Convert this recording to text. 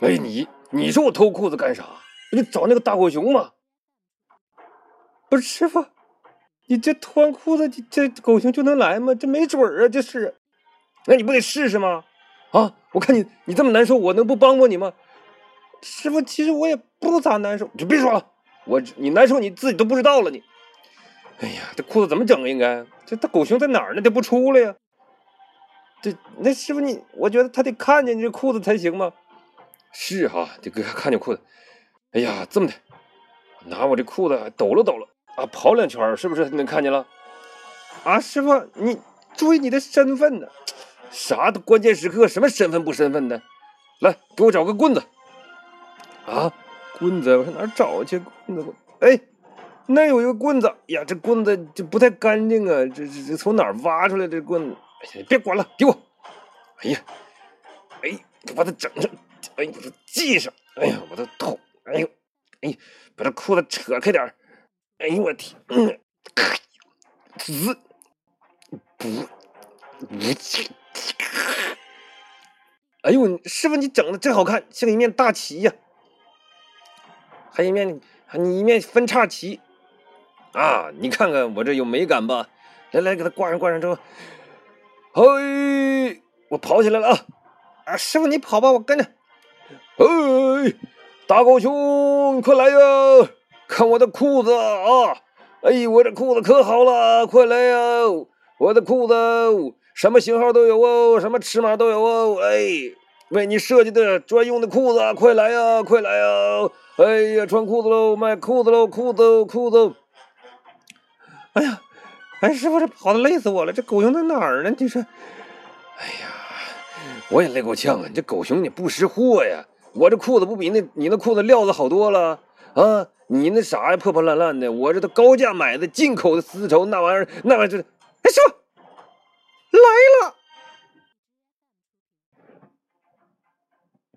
哎，你你说我偷裤子干啥？你找那个大狗熊吗？不是师傅，你这脱完裤子，这这狗熊就能来吗？这没准儿啊，这是。那你不得试试吗？啊，我看你你这么难受，我能不帮帮你吗？师傅，其实我也不咋难受，就别说了，我你难受你自己都不知道了你。哎呀，这裤子怎么整？应该这大狗熊在哪儿呢？它不出来呀？这那师傅你，我觉得他得看见你这裤子才行吗？是哈，得给他看见裤子。哎呀，这么的，拿我这裤子抖了抖了啊，跑两圈，是不是能看见了？啊，师傅，你注意你的身份呢？啥都关键时刻，什么身份不身份的？来，给我找个棍子。啊，棍子，我上哪找去？棍子，哎，那有一个棍子。呀，这棍子这不太干净啊，这这这从哪儿挖出来的棍子？哎呀，别管了，给我。哎呀，哎，把它整上，哎，把它系上。哎呀，我的头。哎呦，哎，把这裤子扯开点哎呦我天，嗯，滋，不，不。哎呦，师傅你整的真好看，像一面大旗呀，还一面，你一面分叉旗啊！你看看我这有美感吧？来来，给它挂上，挂上之后，嘿，我跑起来了啊！啊，师傅你跑吧，我跟着。嘿，大狗熊，快来呀！看我的裤子啊！哎，我这裤子可好了，快来呀！我的裤子。什么型号都有哦，什么尺码都有哦，哎，为你设计的专用的裤子，快来呀，快来呀！哎呀，穿裤子喽，卖裤子喽，裤子裤子！哎呀，哎，师傅，这跑的累死我了，这狗熊在哪儿呢？你说，哎呀，我也累够呛啊！你这狗熊你不识货呀！我这裤子不比那你那裤子料子好多了啊！你那啥呀，破破烂烂的。我这都高价买的进口的丝绸，那玩意儿那玩意儿，哎，说来了。